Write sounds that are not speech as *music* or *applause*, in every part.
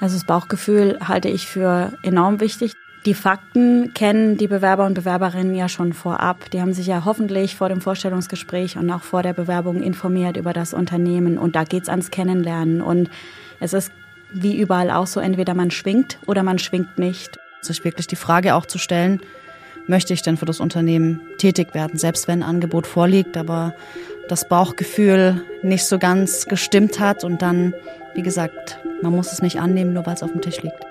Also das Bauchgefühl halte ich für enorm wichtig. Die Fakten kennen die Bewerber und Bewerberinnen ja schon vorab. Die haben sich ja hoffentlich vor dem Vorstellungsgespräch und auch vor der Bewerbung informiert über das Unternehmen. Und da geht's ans Kennenlernen. Und es ist wie überall auch so, entweder man schwingt oder man schwingt nicht. Sich wirklich die Frage auch zu stellen, möchte ich denn für das Unternehmen tätig werden, selbst wenn ein Angebot vorliegt, aber das Bauchgefühl nicht so ganz gestimmt hat und dann, wie gesagt, man muss es nicht annehmen, nur weil es auf dem Tisch liegt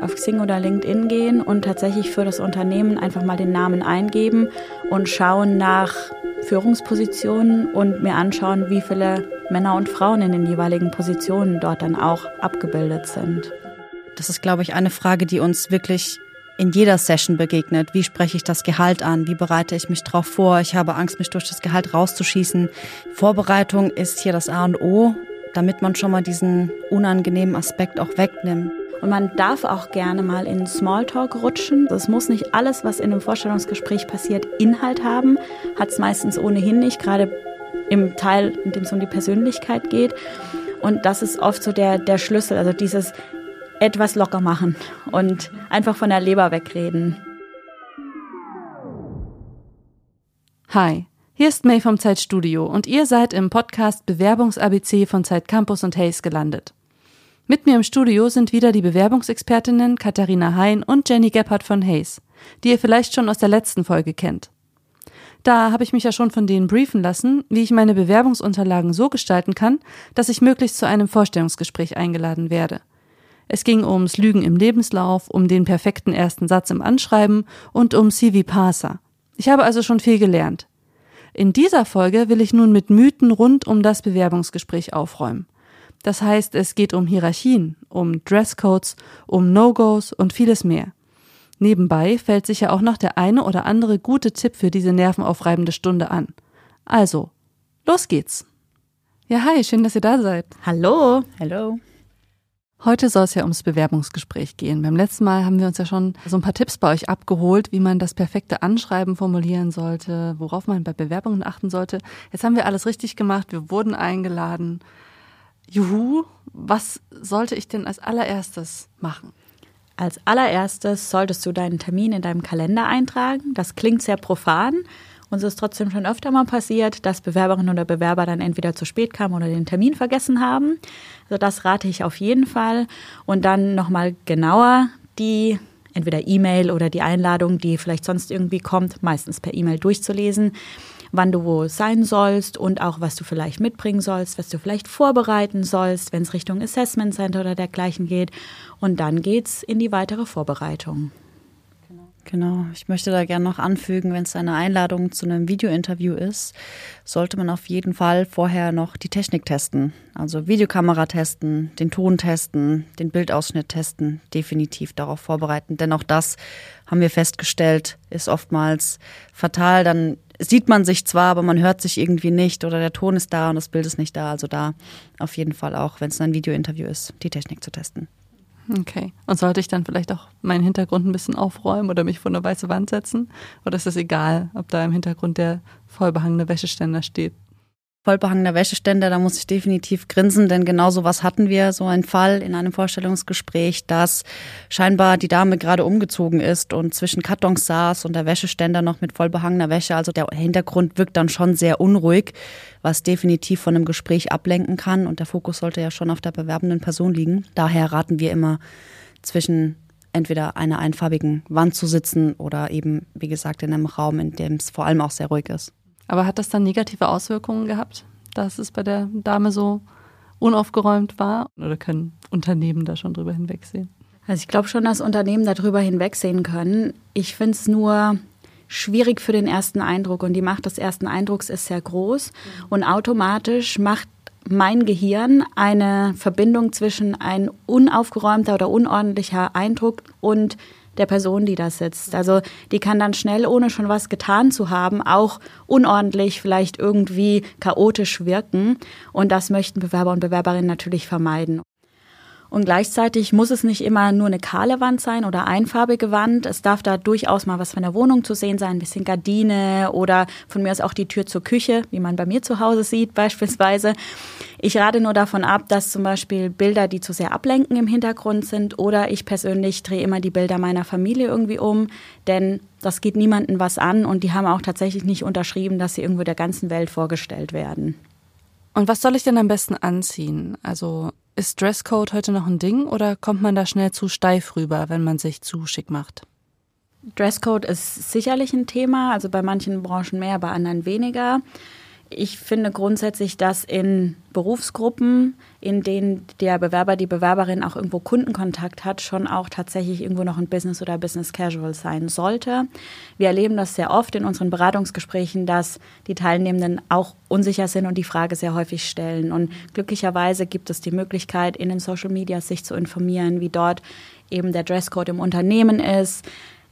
auf Xing oder LinkedIn gehen und tatsächlich für das Unternehmen einfach mal den Namen eingeben und schauen nach Führungspositionen und mir anschauen, wie viele Männer und Frauen in den jeweiligen Positionen dort dann auch abgebildet sind. Das ist, glaube ich, eine Frage, die uns wirklich in jeder Session begegnet. Wie spreche ich das Gehalt an? Wie bereite ich mich darauf vor? Ich habe Angst, mich durch das Gehalt rauszuschießen. Vorbereitung ist hier das A und O, damit man schon mal diesen unangenehmen Aspekt auch wegnimmt. Und man darf auch gerne mal in Smalltalk rutschen. Es muss nicht alles, was in einem Vorstellungsgespräch passiert, Inhalt haben. Hat es meistens ohnehin nicht, gerade im Teil, in dem es um die Persönlichkeit geht. Und das ist oft so der, der Schlüssel, also dieses etwas locker machen und einfach von der Leber wegreden. Hi, hier ist May vom Zeitstudio und ihr seid im Podcast Bewerbungs-ABC von Zeit Campus und Hayes gelandet. Mit mir im Studio sind wieder die Bewerbungsexpertinnen Katharina Hein und Jenny Gebhardt von Hayes, die ihr vielleicht schon aus der letzten Folge kennt. Da habe ich mich ja schon von denen briefen lassen, wie ich meine Bewerbungsunterlagen so gestalten kann, dass ich möglichst zu einem Vorstellungsgespräch eingeladen werde. Es ging ums Lügen im Lebenslauf, um den perfekten ersten Satz im Anschreiben und um CV Parser. Ich habe also schon viel gelernt. In dieser Folge will ich nun mit Mythen rund um das Bewerbungsgespräch aufräumen. Das heißt, es geht um Hierarchien, um Dresscodes, um No-Gos und vieles mehr. Nebenbei fällt sicher auch noch der eine oder andere gute Tipp für diese nervenaufreibende Stunde an. Also, los geht's. Ja, hi, schön, dass ihr da seid. Hallo. Hallo. Heute soll es ja ums Bewerbungsgespräch gehen. Beim letzten Mal haben wir uns ja schon so ein paar Tipps bei euch abgeholt, wie man das perfekte Anschreiben formulieren sollte, worauf man bei Bewerbungen achten sollte. Jetzt haben wir alles richtig gemacht, wir wurden eingeladen. Juhu, was sollte ich denn als allererstes machen? Als allererstes solltest du deinen Termin in deinem Kalender eintragen. Das klingt sehr profan. Uns ist trotzdem schon öfter mal passiert, dass Bewerberinnen oder Bewerber dann entweder zu spät kamen oder den Termin vergessen haben. Also das rate ich auf jeden Fall. Und dann nochmal genauer die entweder E-Mail oder die Einladung, die vielleicht sonst irgendwie kommt, meistens per E-Mail durchzulesen wann du wo sein sollst und auch was du vielleicht mitbringen sollst, was du vielleicht vorbereiten sollst, wenn es Richtung Assessment Center oder dergleichen geht. Und dann geht's in die weitere Vorbereitung. Genau, ich möchte da gerne noch anfügen, wenn es eine Einladung zu einem Videointerview ist, sollte man auf jeden Fall vorher noch die Technik testen. Also Videokamera testen, den Ton testen, den Bildausschnitt testen, definitiv darauf vorbereiten. Denn auch das haben wir festgestellt, ist oftmals fatal. Dann sieht man sich zwar, aber man hört sich irgendwie nicht oder der Ton ist da und das Bild ist nicht da. Also da auf jeden Fall auch, wenn es ein Videointerview ist, die Technik zu testen. Okay. Und sollte ich dann vielleicht auch meinen Hintergrund ein bisschen aufräumen oder mich vor eine weiße Wand setzen? Oder ist es egal, ob da im Hintergrund der vollbehangene Wäscheständer steht? Vollbehangener Wäscheständer, da muss ich definitiv grinsen, denn genau so was hatten wir, so einen Fall in einem Vorstellungsgespräch, dass scheinbar die Dame gerade umgezogen ist und zwischen Kartons saß und der Wäscheständer noch mit vollbehangener Wäsche. Also der Hintergrund wirkt dann schon sehr unruhig, was definitiv von einem Gespräch ablenken kann und der Fokus sollte ja schon auf der bewerbenden Person liegen. Daher raten wir immer zwischen entweder einer einfarbigen Wand zu sitzen oder eben, wie gesagt, in einem Raum, in dem es vor allem auch sehr ruhig ist. Aber hat das dann negative Auswirkungen gehabt, dass es bei der Dame so unaufgeräumt war? Oder können Unternehmen da schon drüber hinwegsehen? Also ich glaube schon, dass Unternehmen darüber hinwegsehen können. Ich finde es nur schwierig für den ersten Eindruck und die Macht des ersten Eindrucks ist sehr groß und automatisch macht mein Gehirn eine Verbindung zwischen ein unaufgeräumter oder unordentlicher Eindruck und der Person, die da sitzt. Also die kann dann schnell, ohne schon was getan zu haben, auch unordentlich, vielleicht irgendwie chaotisch wirken. Und das möchten Bewerber und Bewerberinnen natürlich vermeiden. Und gleichzeitig muss es nicht immer nur eine kahle Wand sein oder einfarbige Wand. Es darf da durchaus mal was von der Wohnung zu sehen sein, ein bisschen Gardine oder von mir aus auch die Tür zur Küche, wie man bei mir zu Hause sieht *laughs* beispielsweise. Ich rate nur davon ab, dass zum Beispiel Bilder, die zu sehr ablenken im Hintergrund sind oder ich persönlich drehe immer die Bilder meiner Familie irgendwie um, denn das geht niemandem was an und die haben auch tatsächlich nicht unterschrieben, dass sie irgendwo der ganzen Welt vorgestellt werden. Und was soll ich denn am besten anziehen? Also ist Dresscode heute noch ein Ding oder kommt man da schnell zu steif rüber, wenn man sich zu schick macht? Dresscode ist sicherlich ein Thema, also bei manchen Branchen mehr, bei anderen weniger. Ich finde grundsätzlich, dass in Berufsgruppen, in denen der Bewerber, die Bewerberin auch irgendwo Kundenkontakt hat, schon auch tatsächlich irgendwo noch ein Business oder Business Casual sein sollte. Wir erleben das sehr oft in unseren Beratungsgesprächen, dass die Teilnehmenden auch unsicher sind und die Frage sehr häufig stellen. Und glücklicherweise gibt es die Möglichkeit, in den Social Media sich zu informieren, wie dort eben der Dresscode im Unternehmen ist,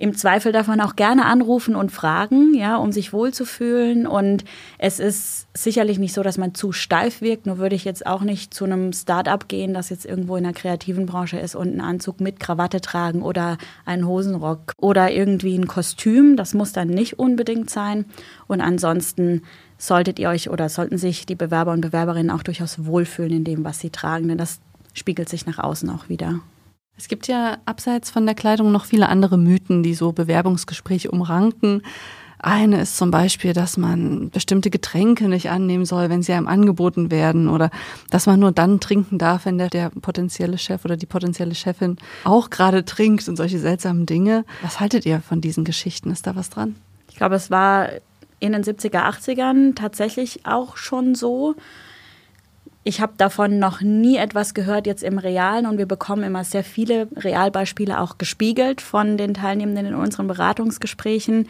im Zweifel darf man auch gerne anrufen und fragen, ja, um sich wohlzufühlen. Und es ist sicherlich nicht so, dass man zu steif wirkt. Nur würde ich jetzt auch nicht zu einem Start-up gehen, das jetzt irgendwo in der kreativen Branche ist und einen Anzug mit Krawatte tragen oder einen Hosenrock oder irgendwie ein Kostüm. Das muss dann nicht unbedingt sein. Und ansonsten solltet ihr euch oder sollten sich die Bewerber und Bewerberinnen auch durchaus wohlfühlen in dem, was sie tragen, denn das spiegelt sich nach außen auch wieder. Es gibt ja abseits von der Kleidung noch viele andere Mythen, die so Bewerbungsgespräche umranken. Eine ist zum Beispiel, dass man bestimmte Getränke nicht annehmen soll, wenn sie einem angeboten werden oder dass man nur dann trinken darf, wenn der, der potenzielle Chef oder die potenzielle Chefin auch gerade trinkt und solche seltsamen Dinge. Was haltet ihr von diesen Geschichten? Ist da was dran? Ich glaube, es war in den 70er, 80ern tatsächlich auch schon so. Ich habe davon noch nie etwas gehört jetzt im Realen und wir bekommen immer sehr viele Realbeispiele auch gespiegelt von den Teilnehmenden in unseren Beratungsgesprächen.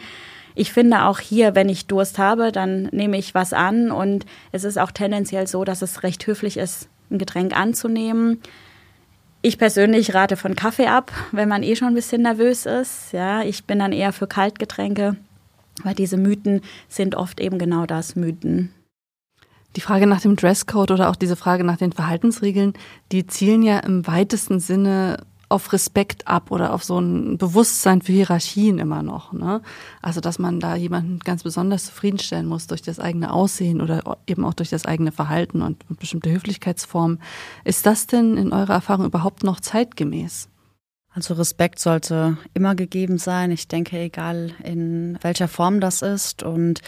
Ich finde auch hier, wenn ich Durst habe, dann nehme ich was an und es ist auch tendenziell so, dass es recht höflich ist, ein Getränk anzunehmen. Ich persönlich rate von Kaffee ab, wenn man eh schon ein bisschen nervös ist. Ja, ich bin dann eher für Kaltgetränke, weil diese Mythen sind oft eben genau das Mythen. Die Frage nach dem Dresscode oder auch diese Frage nach den Verhaltensregeln, die zielen ja im weitesten Sinne auf Respekt ab oder auf so ein Bewusstsein für Hierarchien immer noch. Ne? Also dass man da jemanden ganz besonders zufriedenstellen muss durch das eigene Aussehen oder eben auch durch das eigene Verhalten und bestimmte Höflichkeitsformen. Ist das denn in eurer Erfahrung überhaupt noch zeitgemäß? Also Respekt sollte immer gegeben sein. Ich denke, egal in welcher Form das ist. Und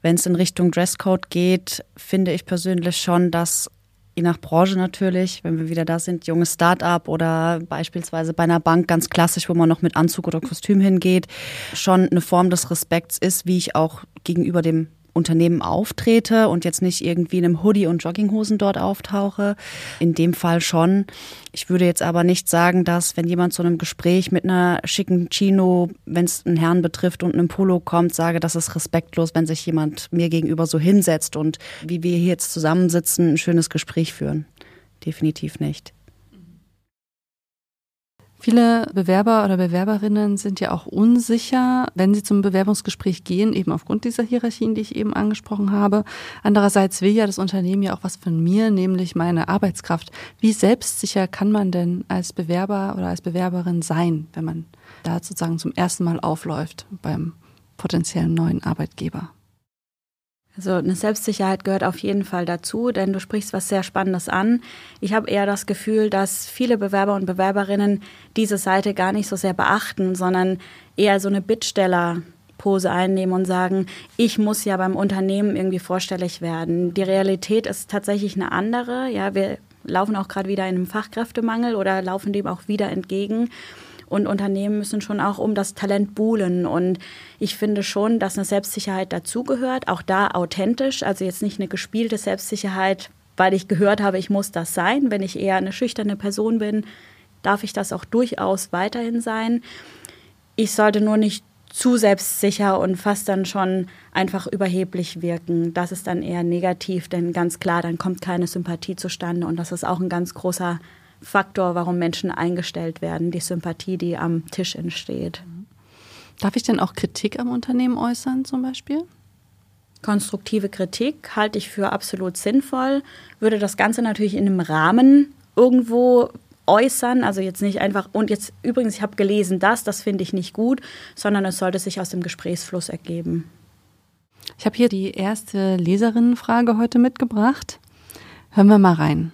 wenn es in Richtung Dresscode geht, finde ich persönlich schon, dass je nach Branche natürlich, wenn wir wieder da sind, junges Start-up oder beispielsweise bei einer Bank ganz klassisch, wo man noch mit Anzug oder Kostüm hingeht, schon eine Form des Respekts ist, wie ich auch gegenüber dem Unternehmen auftrete und jetzt nicht irgendwie in einem Hoodie und Jogginghosen dort auftauche. In dem Fall schon. Ich würde jetzt aber nicht sagen, dass wenn jemand zu einem Gespräch mit einer schicken Chino, wenn es einen Herrn betrifft und einem Polo kommt, sage, das ist respektlos, wenn sich jemand mir gegenüber so hinsetzt und wie wir hier jetzt zusammensitzen, ein schönes Gespräch führen. Definitiv nicht. Viele Bewerber oder Bewerberinnen sind ja auch unsicher, wenn sie zum Bewerbungsgespräch gehen, eben aufgrund dieser Hierarchien, die ich eben angesprochen habe. Andererseits will ja das Unternehmen ja auch was von mir, nämlich meine Arbeitskraft. Wie selbstsicher kann man denn als Bewerber oder als Bewerberin sein, wenn man da sozusagen zum ersten Mal aufläuft beim potenziellen neuen Arbeitgeber? Also eine Selbstsicherheit gehört auf jeden Fall dazu, denn du sprichst was sehr Spannendes an. Ich habe eher das Gefühl, dass viele Bewerber und Bewerberinnen diese Seite gar nicht so sehr beachten, sondern eher so eine Bittsteller-Pose einnehmen und sagen, ich muss ja beim Unternehmen irgendwie vorstellig werden. Die Realität ist tatsächlich eine andere. Ja, wir laufen auch gerade wieder in einem Fachkräftemangel oder laufen dem auch wieder entgegen. Und Unternehmen müssen schon auch um das Talent buhlen. Und ich finde schon, dass eine Selbstsicherheit dazugehört, auch da authentisch, also jetzt nicht eine gespielte Selbstsicherheit, weil ich gehört habe, ich muss das sein. Wenn ich eher eine schüchterne Person bin, darf ich das auch durchaus weiterhin sein. Ich sollte nur nicht zu selbstsicher und fast dann schon einfach überheblich wirken. Das ist dann eher negativ, denn ganz klar, dann kommt keine Sympathie zustande und das ist auch ein ganz großer Faktor, warum Menschen eingestellt werden, die Sympathie, die am Tisch entsteht. Darf ich denn auch Kritik am Unternehmen äußern zum Beispiel? Konstruktive Kritik halte ich für absolut sinnvoll, würde das Ganze natürlich in einem Rahmen irgendwo äußern, also jetzt nicht einfach, und jetzt übrigens, ich habe gelesen das, das finde ich nicht gut, sondern es sollte sich aus dem Gesprächsfluss ergeben. Ich habe hier die erste Leserinnenfrage heute mitgebracht. Hören wir mal rein.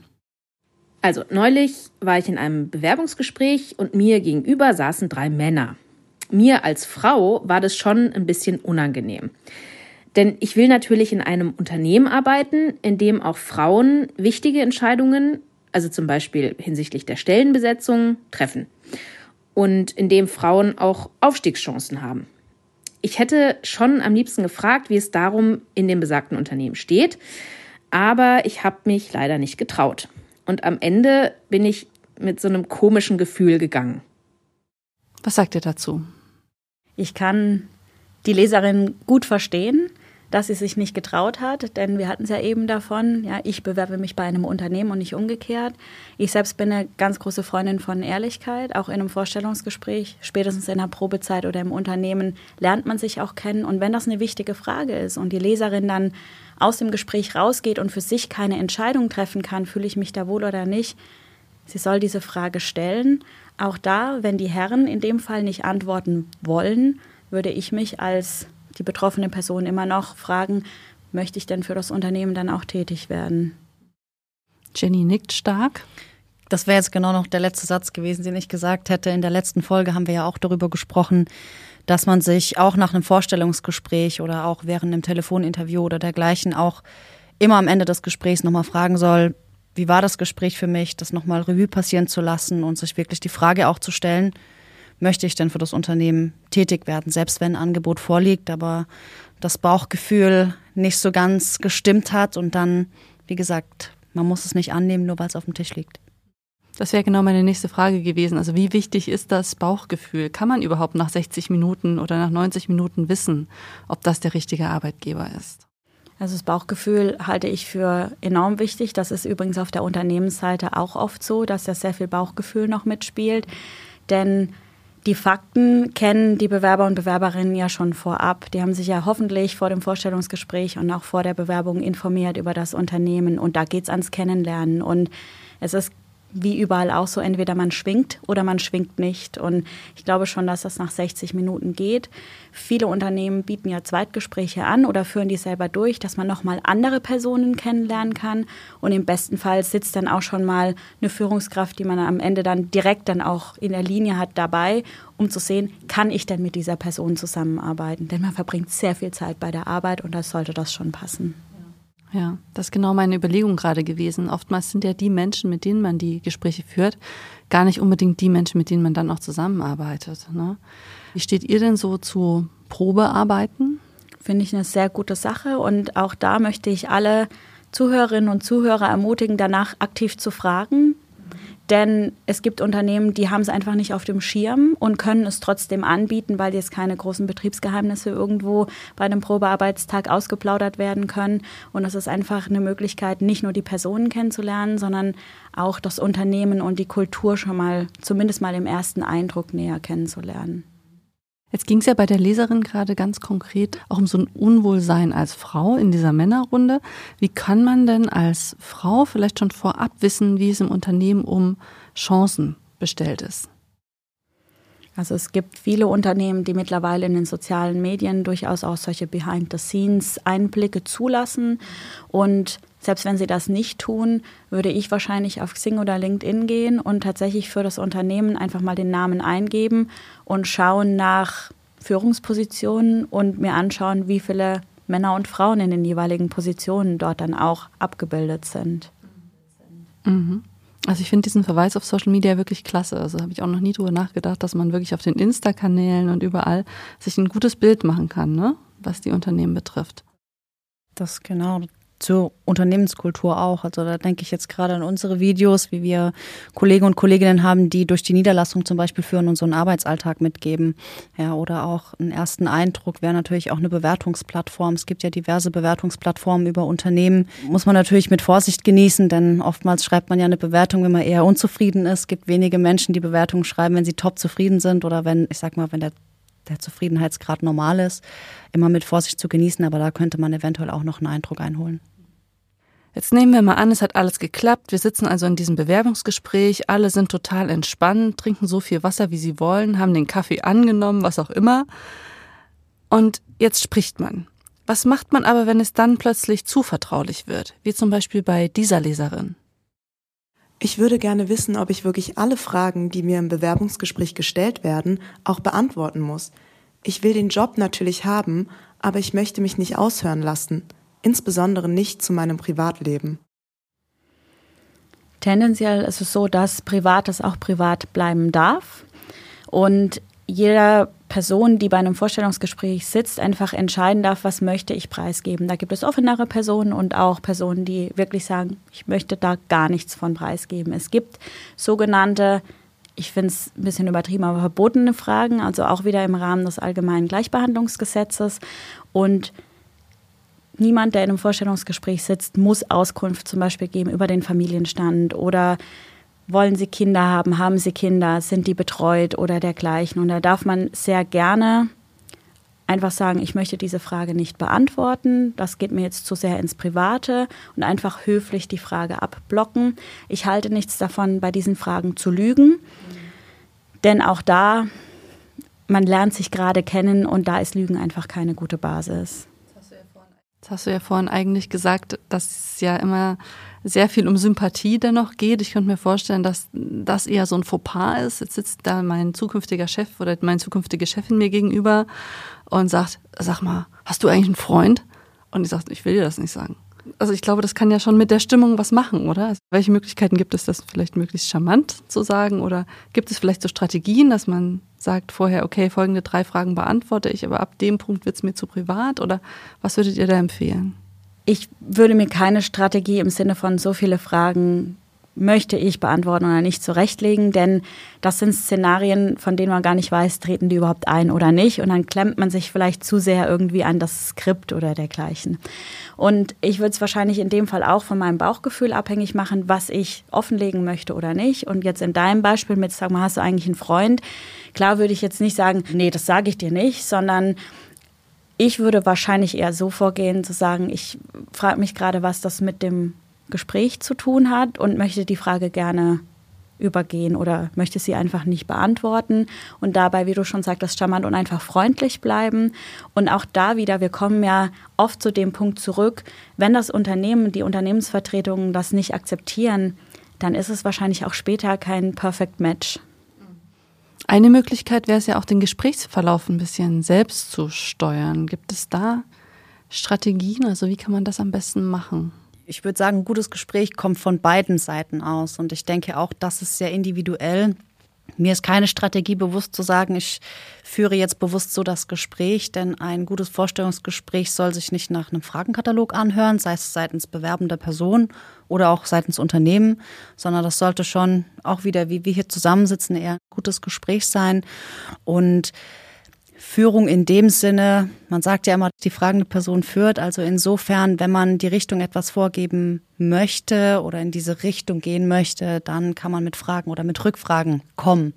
Also neulich war ich in einem Bewerbungsgespräch und mir gegenüber saßen drei Männer. Mir als Frau war das schon ein bisschen unangenehm. Denn ich will natürlich in einem Unternehmen arbeiten, in dem auch Frauen wichtige Entscheidungen, also zum Beispiel hinsichtlich der Stellenbesetzung, treffen. Und in dem Frauen auch Aufstiegschancen haben. Ich hätte schon am liebsten gefragt, wie es darum in dem besagten Unternehmen steht, aber ich habe mich leider nicht getraut. Und am Ende bin ich mit so einem komischen Gefühl gegangen. Was sagt ihr dazu? Ich kann die Leserin gut verstehen, dass sie sich nicht getraut hat, denn wir hatten es ja eben davon, ja, ich bewerbe mich bei einem Unternehmen und nicht umgekehrt. Ich selbst bin eine ganz große Freundin von Ehrlichkeit, auch in einem Vorstellungsgespräch, spätestens in der Probezeit oder im Unternehmen lernt man sich auch kennen und wenn das eine wichtige Frage ist und die Leserin dann aus dem Gespräch rausgeht und für sich keine Entscheidung treffen kann, fühle ich mich da wohl oder nicht, sie soll diese Frage stellen. Auch da, wenn die Herren in dem Fall nicht antworten wollen, würde ich mich als die betroffene Person immer noch fragen, möchte ich denn für das Unternehmen dann auch tätig werden? Jenny nickt stark. Das wäre jetzt genau noch der letzte Satz gewesen, den ich gesagt hätte. In der letzten Folge haben wir ja auch darüber gesprochen, dass man sich auch nach einem Vorstellungsgespräch oder auch während einem Telefoninterview oder dergleichen auch immer am Ende des Gesprächs nochmal fragen soll, wie war das Gespräch für mich, das nochmal Revue passieren zu lassen und sich wirklich die Frage auch zu stellen, möchte ich denn für das Unternehmen tätig werden, selbst wenn ein Angebot vorliegt, aber das Bauchgefühl nicht so ganz gestimmt hat und dann, wie gesagt, man muss es nicht annehmen, nur weil es auf dem Tisch liegt. Das wäre genau meine nächste Frage gewesen. Also wie wichtig ist das Bauchgefühl? Kann man überhaupt nach 60 Minuten oder nach 90 Minuten wissen, ob das der richtige Arbeitgeber ist? Also das Bauchgefühl halte ich für enorm wichtig. Das ist übrigens auf der Unternehmensseite auch oft so, dass da sehr viel Bauchgefühl noch mitspielt. Denn die Fakten kennen die Bewerber und Bewerberinnen ja schon vorab. Die haben sich ja hoffentlich vor dem Vorstellungsgespräch und auch vor der Bewerbung informiert über das Unternehmen. Und da geht es ans Kennenlernen. Und es ist wie überall auch so, entweder man schwingt oder man schwingt nicht. Und ich glaube schon, dass das nach 60 Minuten geht. Viele Unternehmen bieten ja Zweitgespräche an oder führen die selber durch, dass man nochmal andere Personen kennenlernen kann. Und im besten Fall sitzt dann auch schon mal eine Führungskraft, die man am Ende dann direkt dann auch in der Linie hat, dabei, um zu sehen, kann ich denn mit dieser Person zusammenarbeiten? Denn man verbringt sehr viel Zeit bei der Arbeit und da sollte das schon passen. Ja, das ist genau meine Überlegung gerade gewesen. Oftmals sind ja die Menschen, mit denen man die Gespräche führt, gar nicht unbedingt die Menschen, mit denen man dann auch zusammenarbeitet. Ne? Wie steht ihr denn so zu Probearbeiten? Finde ich eine sehr gute Sache und auch da möchte ich alle Zuhörerinnen und Zuhörer ermutigen, danach aktiv zu fragen, denn es gibt Unternehmen, die haben es einfach nicht auf dem Schirm und können es trotzdem anbieten, weil jetzt keine großen Betriebsgeheimnisse irgendwo bei einem Probearbeitstag ausgeplaudert werden können. Und es ist einfach eine Möglichkeit, nicht nur die Personen kennenzulernen, sondern auch das Unternehmen und die Kultur schon mal, zumindest mal im ersten Eindruck näher kennenzulernen. Jetzt ging es ja bei der Leserin gerade ganz konkret auch um so ein Unwohlsein als Frau in dieser Männerrunde. Wie kann man denn als Frau vielleicht schon vorab wissen, wie es im Unternehmen um Chancen bestellt ist? Also es gibt viele Unternehmen, die mittlerweile in den sozialen Medien durchaus auch solche Behind-the-Scenes-Einblicke zulassen. Und selbst wenn sie das nicht tun, würde ich wahrscheinlich auf Xing oder LinkedIn gehen und tatsächlich für das Unternehmen einfach mal den Namen eingeben und schauen nach Führungspositionen und mir anschauen, wie viele Männer und Frauen in den jeweiligen Positionen dort dann auch abgebildet sind. Mhm. Also ich finde diesen Verweis auf Social Media wirklich klasse. Also habe ich auch noch nie drüber nachgedacht, dass man wirklich auf den Insta-Kanälen und überall sich ein gutes Bild machen kann, ne? was die Unternehmen betrifft. Das genau, zur Unternehmenskultur auch. Also da denke ich jetzt gerade an unsere Videos, wie wir Kollegen und Kolleginnen haben, die durch die Niederlassung zum Beispiel führen und so einen Arbeitsalltag mitgeben. Ja, oder auch einen ersten Eindruck wäre natürlich auch eine Bewertungsplattform. Es gibt ja diverse Bewertungsplattformen über Unternehmen. Muss man natürlich mit Vorsicht genießen, denn oftmals schreibt man ja eine Bewertung, wenn man eher unzufrieden ist. Es gibt wenige Menschen, die Bewertungen schreiben, wenn sie top zufrieden sind oder wenn, ich sag mal, wenn der der Zufriedenheitsgrad normal ist, immer mit Vorsicht zu genießen, aber da könnte man eventuell auch noch einen Eindruck einholen. Jetzt nehmen wir mal an, es hat alles geklappt. Wir sitzen also in diesem Bewerbungsgespräch. Alle sind total entspannt, trinken so viel Wasser, wie sie wollen, haben den Kaffee angenommen, was auch immer. Und jetzt spricht man. Was macht man aber, wenn es dann plötzlich zu vertraulich wird? Wie zum Beispiel bei dieser Leserin. Ich würde gerne wissen, ob ich wirklich alle Fragen, die mir im Bewerbungsgespräch gestellt werden, auch beantworten muss. Ich will den Job natürlich haben, aber ich möchte mich nicht aushören lassen, insbesondere nicht zu meinem Privatleben. Tendenziell ist es so, dass Privates auch privat bleiben darf und jeder Person, die bei einem Vorstellungsgespräch sitzt, einfach entscheiden darf, was möchte ich preisgeben. Da gibt es offenere Personen und auch Personen, die wirklich sagen, ich möchte da gar nichts von preisgeben. Es gibt sogenannte, ich finde es ein bisschen übertrieben, aber verbotene Fragen, also auch wieder im Rahmen des allgemeinen Gleichbehandlungsgesetzes. Und niemand, der in einem Vorstellungsgespräch sitzt, muss Auskunft zum Beispiel geben über den Familienstand oder wollen sie Kinder haben, haben sie Kinder, sind die betreut oder dergleichen. Und da darf man sehr gerne einfach sagen, ich möchte diese Frage nicht beantworten, das geht mir jetzt zu sehr ins Private und einfach höflich die Frage abblocken. Ich halte nichts davon, bei diesen Fragen zu lügen, denn auch da, man lernt sich gerade kennen und da ist Lügen einfach keine gute Basis. Das hast du ja vorhin eigentlich gesagt, dass es ja immer sehr viel um Sympathie dennoch geht. Ich könnte mir vorstellen, dass das eher so ein Fauxpas ist. Jetzt sitzt da mein zukünftiger Chef oder meine zukünftige Chefin mir gegenüber und sagt, sag mal, hast du eigentlich einen Freund? Und ich sage, ich will dir das nicht sagen. Also ich glaube, das kann ja schon mit der Stimmung was machen, oder? Also welche Möglichkeiten gibt es, das vielleicht möglichst charmant zu sagen? Oder gibt es vielleicht so Strategien, dass man sagt vorher, okay, folgende drei Fragen beantworte ich, aber ab dem Punkt wird es mir zu privat? Oder was würdet ihr da empfehlen? Ich würde mir keine Strategie im Sinne von so viele Fragen möchte ich beantworten oder nicht zurechtlegen, denn das sind Szenarien, von denen man gar nicht weiß, treten die überhaupt ein oder nicht. Und dann klemmt man sich vielleicht zu sehr irgendwie an das Skript oder dergleichen. Und ich würde es wahrscheinlich in dem Fall auch von meinem Bauchgefühl abhängig machen, was ich offenlegen möchte oder nicht. Und jetzt in deinem Beispiel mit, sag mal, hast du eigentlich einen Freund? Klar würde ich jetzt nicht sagen, nee, das sage ich dir nicht, sondern ich würde wahrscheinlich eher so vorgehen, zu sagen, ich frage mich gerade, was das mit dem Gespräch zu tun hat und möchte die Frage gerne übergehen oder möchte sie einfach nicht beantworten und dabei, wie du schon sagtest, charmant und einfach freundlich bleiben. Und auch da wieder, wir kommen ja oft zu dem Punkt zurück, wenn das Unternehmen, die Unternehmensvertretungen das nicht akzeptieren, dann ist es wahrscheinlich auch später kein Perfect Match. Eine Möglichkeit wäre es ja auch, den Gesprächsverlauf ein bisschen selbst zu steuern. Gibt es da Strategien? Also wie kann man das am besten machen? Ich würde sagen, ein gutes Gespräch kommt von beiden Seiten aus. Und ich denke auch, das ist sehr individuell. Mir ist keine Strategie bewusst zu sagen, ich führe jetzt bewusst so das Gespräch, denn ein gutes Vorstellungsgespräch soll sich nicht nach einem Fragenkatalog anhören, sei es seitens bewerbender Person oder auch seitens Unternehmen, sondern das sollte schon auch wieder, wie wir hier zusammensitzen, eher ein gutes Gespräch sein. Und Führung in dem Sinne, man sagt ja immer, die fragende Person führt. Also insofern, wenn man die Richtung etwas vorgeben möchte oder in diese Richtung gehen möchte, dann kann man mit Fragen oder mit Rückfragen kommen.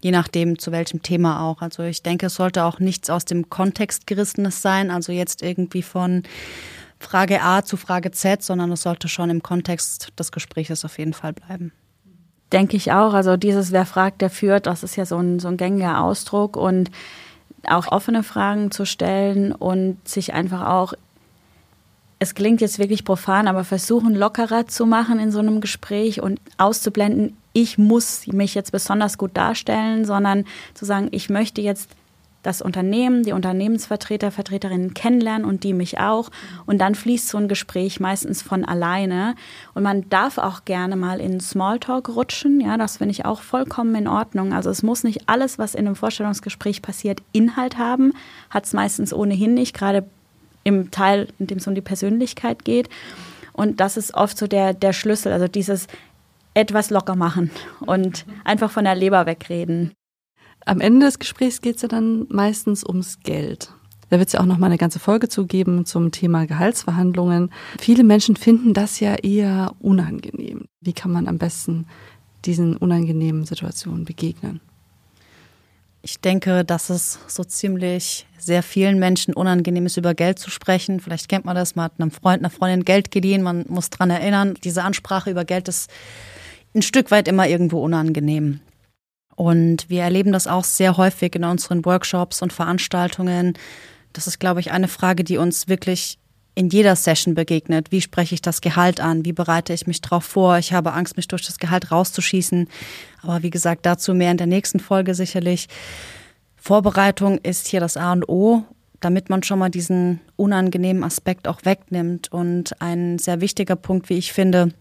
Je nachdem, zu welchem Thema auch. Also ich denke, es sollte auch nichts aus dem Kontext gerissenes sein. Also jetzt irgendwie von Frage A zu Frage Z, sondern es sollte schon im Kontext des Gesprächs auf jeden Fall bleiben. Denke ich auch. Also dieses Wer fragt, der führt, das ist ja so ein, so ein gängiger Ausdruck und auch offene Fragen zu stellen und sich einfach auch, es klingt jetzt wirklich profan, aber versuchen lockerer zu machen in so einem Gespräch und auszublenden, ich muss mich jetzt besonders gut darstellen, sondern zu sagen, ich möchte jetzt das Unternehmen, die Unternehmensvertreter, Vertreterinnen kennenlernen und die mich auch. Und dann fließt so ein Gespräch meistens von alleine. Und man darf auch gerne mal in Smalltalk rutschen. Ja, das finde ich auch vollkommen in Ordnung. Also es muss nicht alles, was in einem Vorstellungsgespräch passiert, Inhalt haben. Hat es meistens ohnehin nicht, gerade im Teil, in dem es um die Persönlichkeit geht. Und das ist oft so der, der Schlüssel, also dieses etwas locker machen und einfach von der Leber wegreden. Am Ende des Gesprächs geht es ja dann meistens ums Geld. Da wird es ja auch noch mal eine ganze Folge zugeben zum Thema Gehaltsverhandlungen. Viele Menschen finden das ja eher unangenehm. Wie kann man am besten diesen unangenehmen Situationen begegnen? Ich denke, dass es so ziemlich sehr vielen Menschen unangenehm ist, über Geld zu sprechen. Vielleicht kennt man das, man hat einem Freund, einer Freundin Geld geliehen, man muss dran erinnern. Diese Ansprache über Geld ist ein Stück weit immer irgendwo unangenehm. Und wir erleben das auch sehr häufig in unseren Workshops und Veranstaltungen. Das ist, glaube ich, eine Frage, die uns wirklich in jeder Session begegnet. Wie spreche ich das Gehalt an? Wie bereite ich mich darauf vor? Ich habe Angst, mich durch das Gehalt rauszuschießen. Aber wie gesagt, dazu mehr in der nächsten Folge sicherlich. Vorbereitung ist hier das A und O, damit man schon mal diesen unangenehmen Aspekt auch wegnimmt. Und ein sehr wichtiger Punkt, wie ich finde,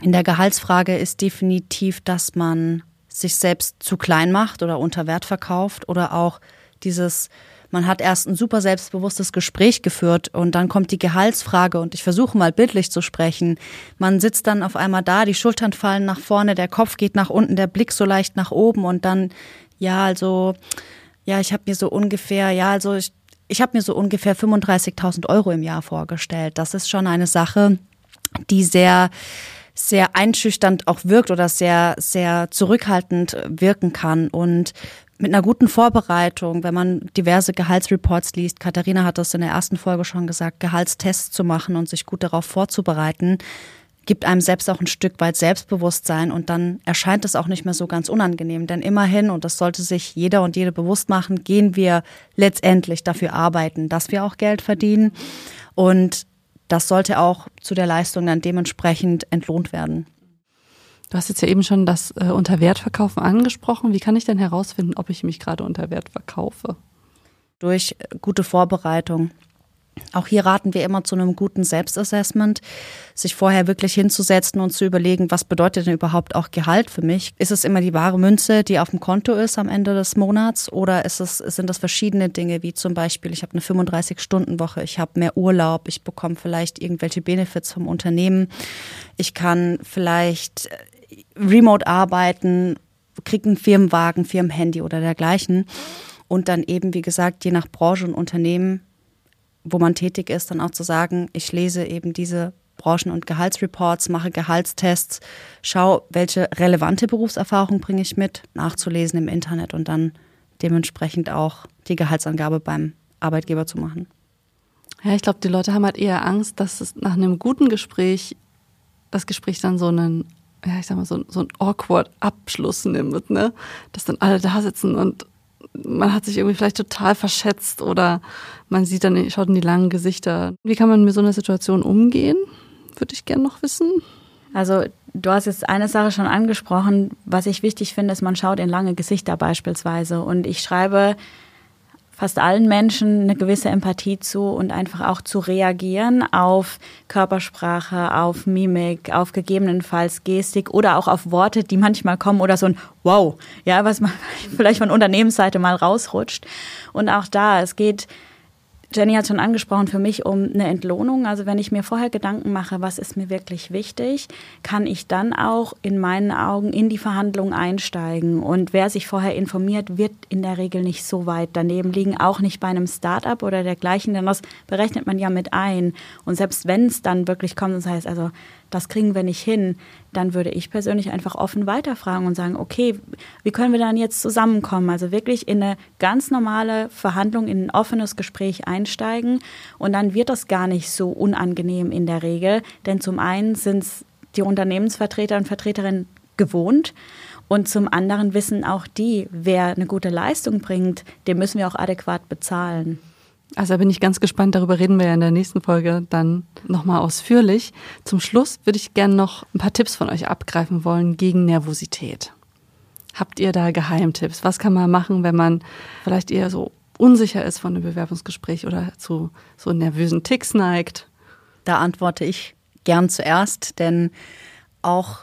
in der Gehaltsfrage ist definitiv, dass man sich selbst zu klein macht oder unter Wert verkauft oder auch dieses man hat erst ein super selbstbewusstes Gespräch geführt und dann kommt die Gehaltsfrage und ich versuche mal bildlich zu sprechen. Man sitzt dann auf einmal da, die Schultern fallen nach vorne, der Kopf geht nach unten, der Blick so leicht nach oben und dann, ja, also, ja, ich habe mir so ungefähr, ja, also ich, ich habe mir so ungefähr 35.000 Euro im Jahr vorgestellt. Das ist schon eine Sache, die sehr, sehr einschüchternd auch wirkt oder sehr, sehr zurückhaltend wirken kann. Und mit einer guten Vorbereitung, wenn man diverse Gehaltsreports liest, Katharina hat das in der ersten Folge schon gesagt, Gehaltstests zu machen und sich gut darauf vorzubereiten, gibt einem selbst auch ein Stück weit Selbstbewusstsein und dann erscheint es auch nicht mehr so ganz unangenehm. Denn immerhin, und das sollte sich jeder und jede bewusst machen, gehen wir letztendlich dafür arbeiten, dass wir auch Geld verdienen. Und das sollte auch zu der Leistung dann dementsprechend entlohnt werden. Du hast jetzt ja eben schon das äh, Unterwertverkaufen angesprochen. Wie kann ich denn herausfinden, ob ich mich gerade unter Wert verkaufe? Durch gute Vorbereitung. Auch hier raten wir immer zu einem guten Selbstassessment, sich vorher wirklich hinzusetzen und zu überlegen, was bedeutet denn überhaupt auch Gehalt für mich? Ist es immer die wahre Münze, die auf dem Konto ist am Ende des Monats oder ist es, sind das verschiedene Dinge, wie zum Beispiel, ich habe eine 35-Stunden-Woche, ich habe mehr Urlaub, ich bekomme vielleicht irgendwelche Benefits vom Unternehmen, ich kann vielleicht remote arbeiten, kriegt einen Firmenwagen, Firmenhandy oder dergleichen. Und dann eben, wie gesagt, je nach Branche und Unternehmen, wo man tätig ist, dann auch zu sagen, ich lese eben diese Branchen- und Gehaltsreports, mache Gehaltstests, schaue, welche relevante Berufserfahrung bringe ich mit, nachzulesen im Internet und dann dementsprechend auch die Gehaltsangabe beim Arbeitgeber zu machen. Ja, ich glaube, die Leute haben halt eher Angst, dass es nach einem guten Gespräch das Gespräch dann so einen ja, ich sag mal, so, so ein awkward Abschluss nimmt, ne? Dass dann alle da sitzen und man hat sich irgendwie vielleicht total verschätzt oder man sieht dann, schaut in die langen Gesichter. Wie kann man mit so einer Situation umgehen? Würde ich gerne noch wissen. Also du hast jetzt eine Sache schon angesprochen. Was ich wichtig finde, ist, man schaut in lange Gesichter beispielsweise. Und ich schreibe fast allen Menschen eine gewisse Empathie zu und einfach auch zu reagieren auf Körpersprache, auf Mimik, auf gegebenenfalls Gestik oder auch auf Worte, die manchmal kommen oder so ein Wow, ja, was man *laughs* vielleicht von Unternehmensseite mal rausrutscht. Und auch da, es geht Jenny hat schon angesprochen, für mich um eine Entlohnung. Also wenn ich mir vorher Gedanken mache, was ist mir wirklich wichtig, kann ich dann auch in meinen Augen in die Verhandlungen einsteigen. Und wer sich vorher informiert, wird in der Regel nicht so weit daneben liegen, auch nicht bei einem Start-up oder dergleichen, denn das berechnet man ja mit ein. Und selbst wenn es dann wirklich kommt und das heißt, also das kriegen wir nicht hin, dann würde ich persönlich einfach offen weiterfragen und sagen, okay, wie können wir dann jetzt zusammenkommen? Also wirklich in eine ganz normale Verhandlung, in ein offenes Gespräch einsteigen und dann wird das gar nicht so unangenehm in der Regel, denn zum einen sind es die Unternehmensvertreter und Vertreterinnen gewohnt und zum anderen wissen auch die, wer eine gute Leistung bringt, dem müssen wir auch adäquat bezahlen. Also da bin ich ganz gespannt, darüber reden wir ja in der nächsten Folge dann nochmal ausführlich. Zum Schluss würde ich gerne noch ein paar Tipps von euch abgreifen wollen gegen Nervosität. Habt ihr da Geheimtipps? Was kann man machen, wenn man vielleicht eher so unsicher ist von einem Bewerbungsgespräch oder zu so nervösen Ticks neigt? Da antworte ich gern zuerst, denn auch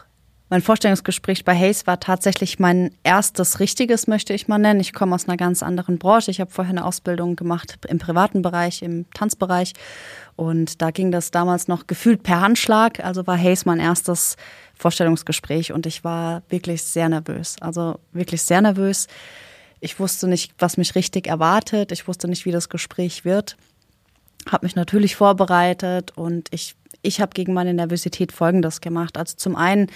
mein Vorstellungsgespräch bei Hayes war tatsächlich mein erstes richtiges, möchte ich mal nennen. Ich komme aus einer ganz anderen Branche. Ich habe vorher eine Ausbildung gemacht im privaten Bereich, im Tanzbereich. Und da ging das damals noch gefühlt per Handschlag. Also war Hayes mein erstes Vorstellungsgespräch und ich war wirklich sehr nervös. Also wirklich sehr nervös. Ich wusste nicht, was mich richtig erwartet. Ich wusste nicht, wie das Gespräch wird. Habe mich natürlich vorbereitet und ich ich habe gegen meine Nervosität Folgendes gemacht. Also zum einen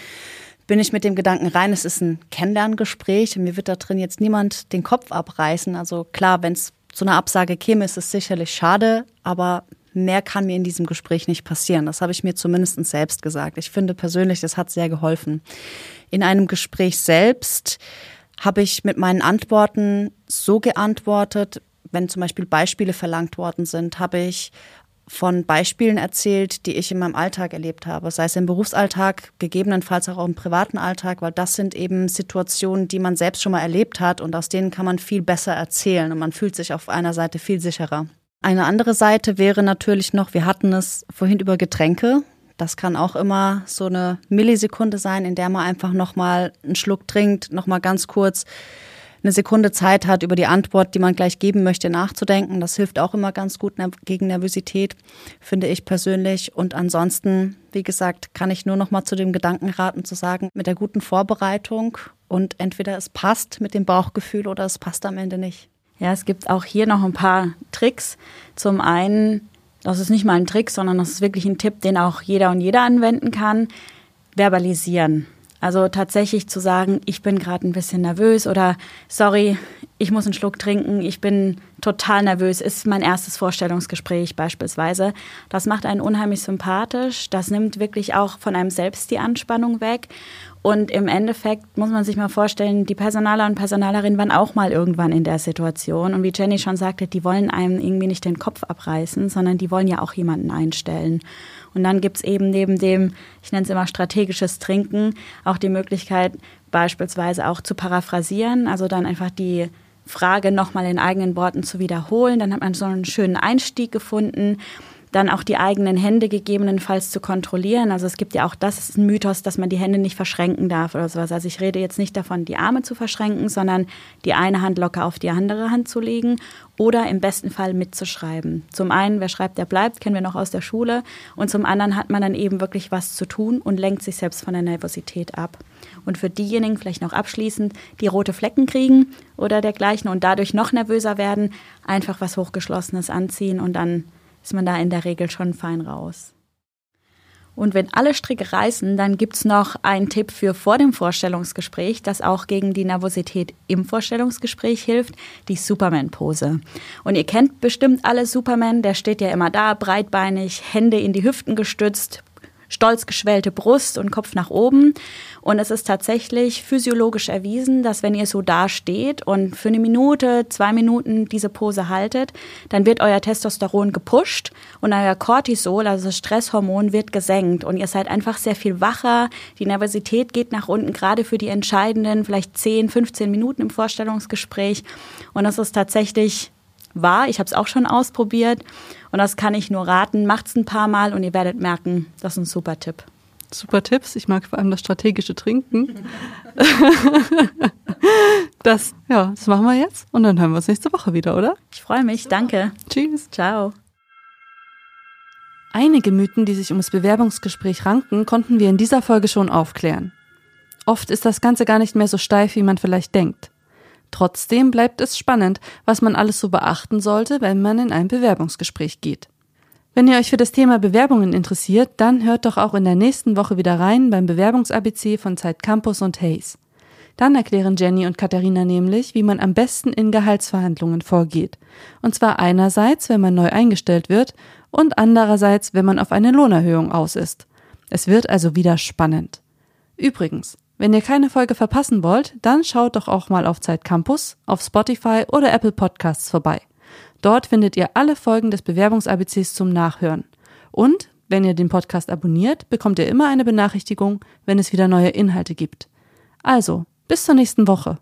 bin ich mit dem Gedanken rein, es ist ein Kennenlerngespräch und mir wird da drin jetzt niemand den Kopf abreißen. Also klar, wenn es zu einer Absage käme, ist es sicherlich schade, aber mehr kann mir in diesem Gespräch nicht passieren. Das habe ich mir zumindest selbst gesagt. Ich finde persönlich, das hat sehr geholfen. In einem Gespräch selbst habe ich mit meinen Antworten so geantwortet, wenn zum Beispiel Beispiele verlangt worden sind, habe ich von Beispielen erzählt, die ich in meinem Alltag erlebt habe, sei es im Berufsalltag, gegebenenfalls auch im privaten Alltag, weil das sind eben Situationen, die man selbst schon mal erlebt hat und aus denen kann man viel besser erzählen und man fühlt sich auf einer Seite viel sicherer. Eine andere Seite wäre natürlich noch, wir hatten es vorhin über Getränke. Das kann auch immer so eine Millisekunde sein, in der man einfach nochmal einen Schluck trinkt, nochmal ganz kurz eine Sekunde Zeit hat, über die Antwort, die man gleich geben möchte, nachzudenken. Das hilft auch immer ganz gut gegen Nervosität, finde ich persönlich. Und ansonsten, wie gesagt, kann ich nur noch mal zu dem Gedanken raten, zu sagen, mit der guten Vorbereitung und entweder es passt mit dem Bauchgefühl oder es passt am Ende nicht. Ja, es gibt auch hier noch ein paar Tricks. Zum einen, das ist nicht mal ein Trick, sondern das ist wirklich ein Tipp, den auch jeder und jeder anwenden kann. Verbalisieren. Also tatsächlich zu sagen, ich bin gerade ein bisschen nervös oder sorry, ich muss einen Schluck trinken, ich bin total nervös, ist mein erstes Vorstellungsgespräch beispielsweise. Das macht einen unheimlich sympathisch, das nimmt wirklich auch von einem selbst die Anspannung weg und im Endeffekt muss man sich mal vorstellen, die Personaler und Personalerinnen waren auch mal irgendwann in der Situation. Und wie Jenny schon sagte, die wollen einem irgendwie nicht den Kopf abreißen, sondern die wollen ja auch jemanden einstellen. Und dann gibt's eben neben dem, ich nenne es immer strategisches Trinken, auch die Möglichkeit, beispielsweise auch zu paraphrasieren, also dann einfach die Frage nochmal in eigenen Worten zu wiederholen. Dann hat man so einen schönen Einstieg gefunden dann auch die eigenen Hände gegebenenfalls zu kontrollieren. Also es gibt ja auch das ist ein Mythos, dass man die Hände nicht verschränken darf oder sowas. Also ich rede jetzt nicht davon, die Arme zu verschränken, sondern die eine Hand locker auf die andere Hand zu legen oder im besten Fall mitzuschreiben. Zum einen, wer schreibt, der bleibt, kennen wir noch aus der Schule. Und zum anderen hat man dann eben wirklich was zu tun und lenkt sich selbst von der Nervosität ab. Und für diejenigen vielleicht noch abschließend, die rote Flecken kriegen oder dergleichen und dadurch noch nervöser werden, einfach was Hochgeschlossenes anziehen und dann ist man da in der Regel schon fein raus. Und wenn alle Stricke reißen, dann gibt's noch einen Tipp für vor dem Vorstellungsgespräch, das auch gegen die Nervosität im Vorstellungsgespräch hilft, die Superman-Pose. Und ihr kennt bestimmt alle Superman, der steht ja immer da, breitbeinig, Hände in die Hüften gestützt, stolz geschwellte Brust und Kopf nach oben. Und es ist tatsächlich physiologisch erwiesen, dass wenn ihr so da steht und für eine Minute, zwei Minuten diese Pose haltet, dann wird euer Testosteron gepusht und euer Cortisol, also das Stresshormon, wird gesenkt und ihr seid einfach sehr viel wacher. Die Nervosität geht nach unten, gerade für die entscheidenden, vielleicht 10, 15 Minuten im Vorstellungsgespräch. Und das ist tatsächlich wahr. Ich habe es auch schon ausprobiert und das kann ich nur raten. Macht's ein paar Mal und ihr werdet merken, das ist ein super Tipp. Super Tipps. Ich mag vor allem das strategische Trinken. *laughs* das, ja, das machen wir jetzt und dann hören wir uns nächste Woche wieder, oder? Ich freue mich. Danke. Tschüss. Ciao. Einige Mythen, die sich um das Bewerbungsgespräch ranken, konnten wir in dieser Folge schon aufklären. Oft ist das Ganze gar nicht mehr so steif, wie man vielleicht denkt. Trotzdem bleibt es spannend, was man alles so beachten sollte, wenn man in ein Bewerbungsgespräch geht. Wenn ihr euch für das Thema Bewerbungen interessiert, dann hört doch auch in der nächsten Woche wieder rein beim Bewerbungs-ABC von Zeit Campus und Hayes. Dann erklären Jenny und Katharina nämlich, wie man am besten in Gehaltsverhandlungen vorgeht. Und zwar einerseits, wenn man neu eingestellt wird und andererseits, wenn man auf eine Lohnerhöhung aus ist. Es wird also wieder spannend. Übrigens, wenn ihr keine Folge verpassen wollt, dann schaut doch auch mal auf Zeit Campus, auf Spotify oder Apple Podcasts vorbei. Dort findet ihr alle Folgen des Bewerbungs-ABCs zum Nachhören. Und wenn ihr den Podcast abonniert, bekommt ihr immer eine Benachrichtigung, wenn es wieder neue Inhalte gibt. Also, bis zur nächsten Woche.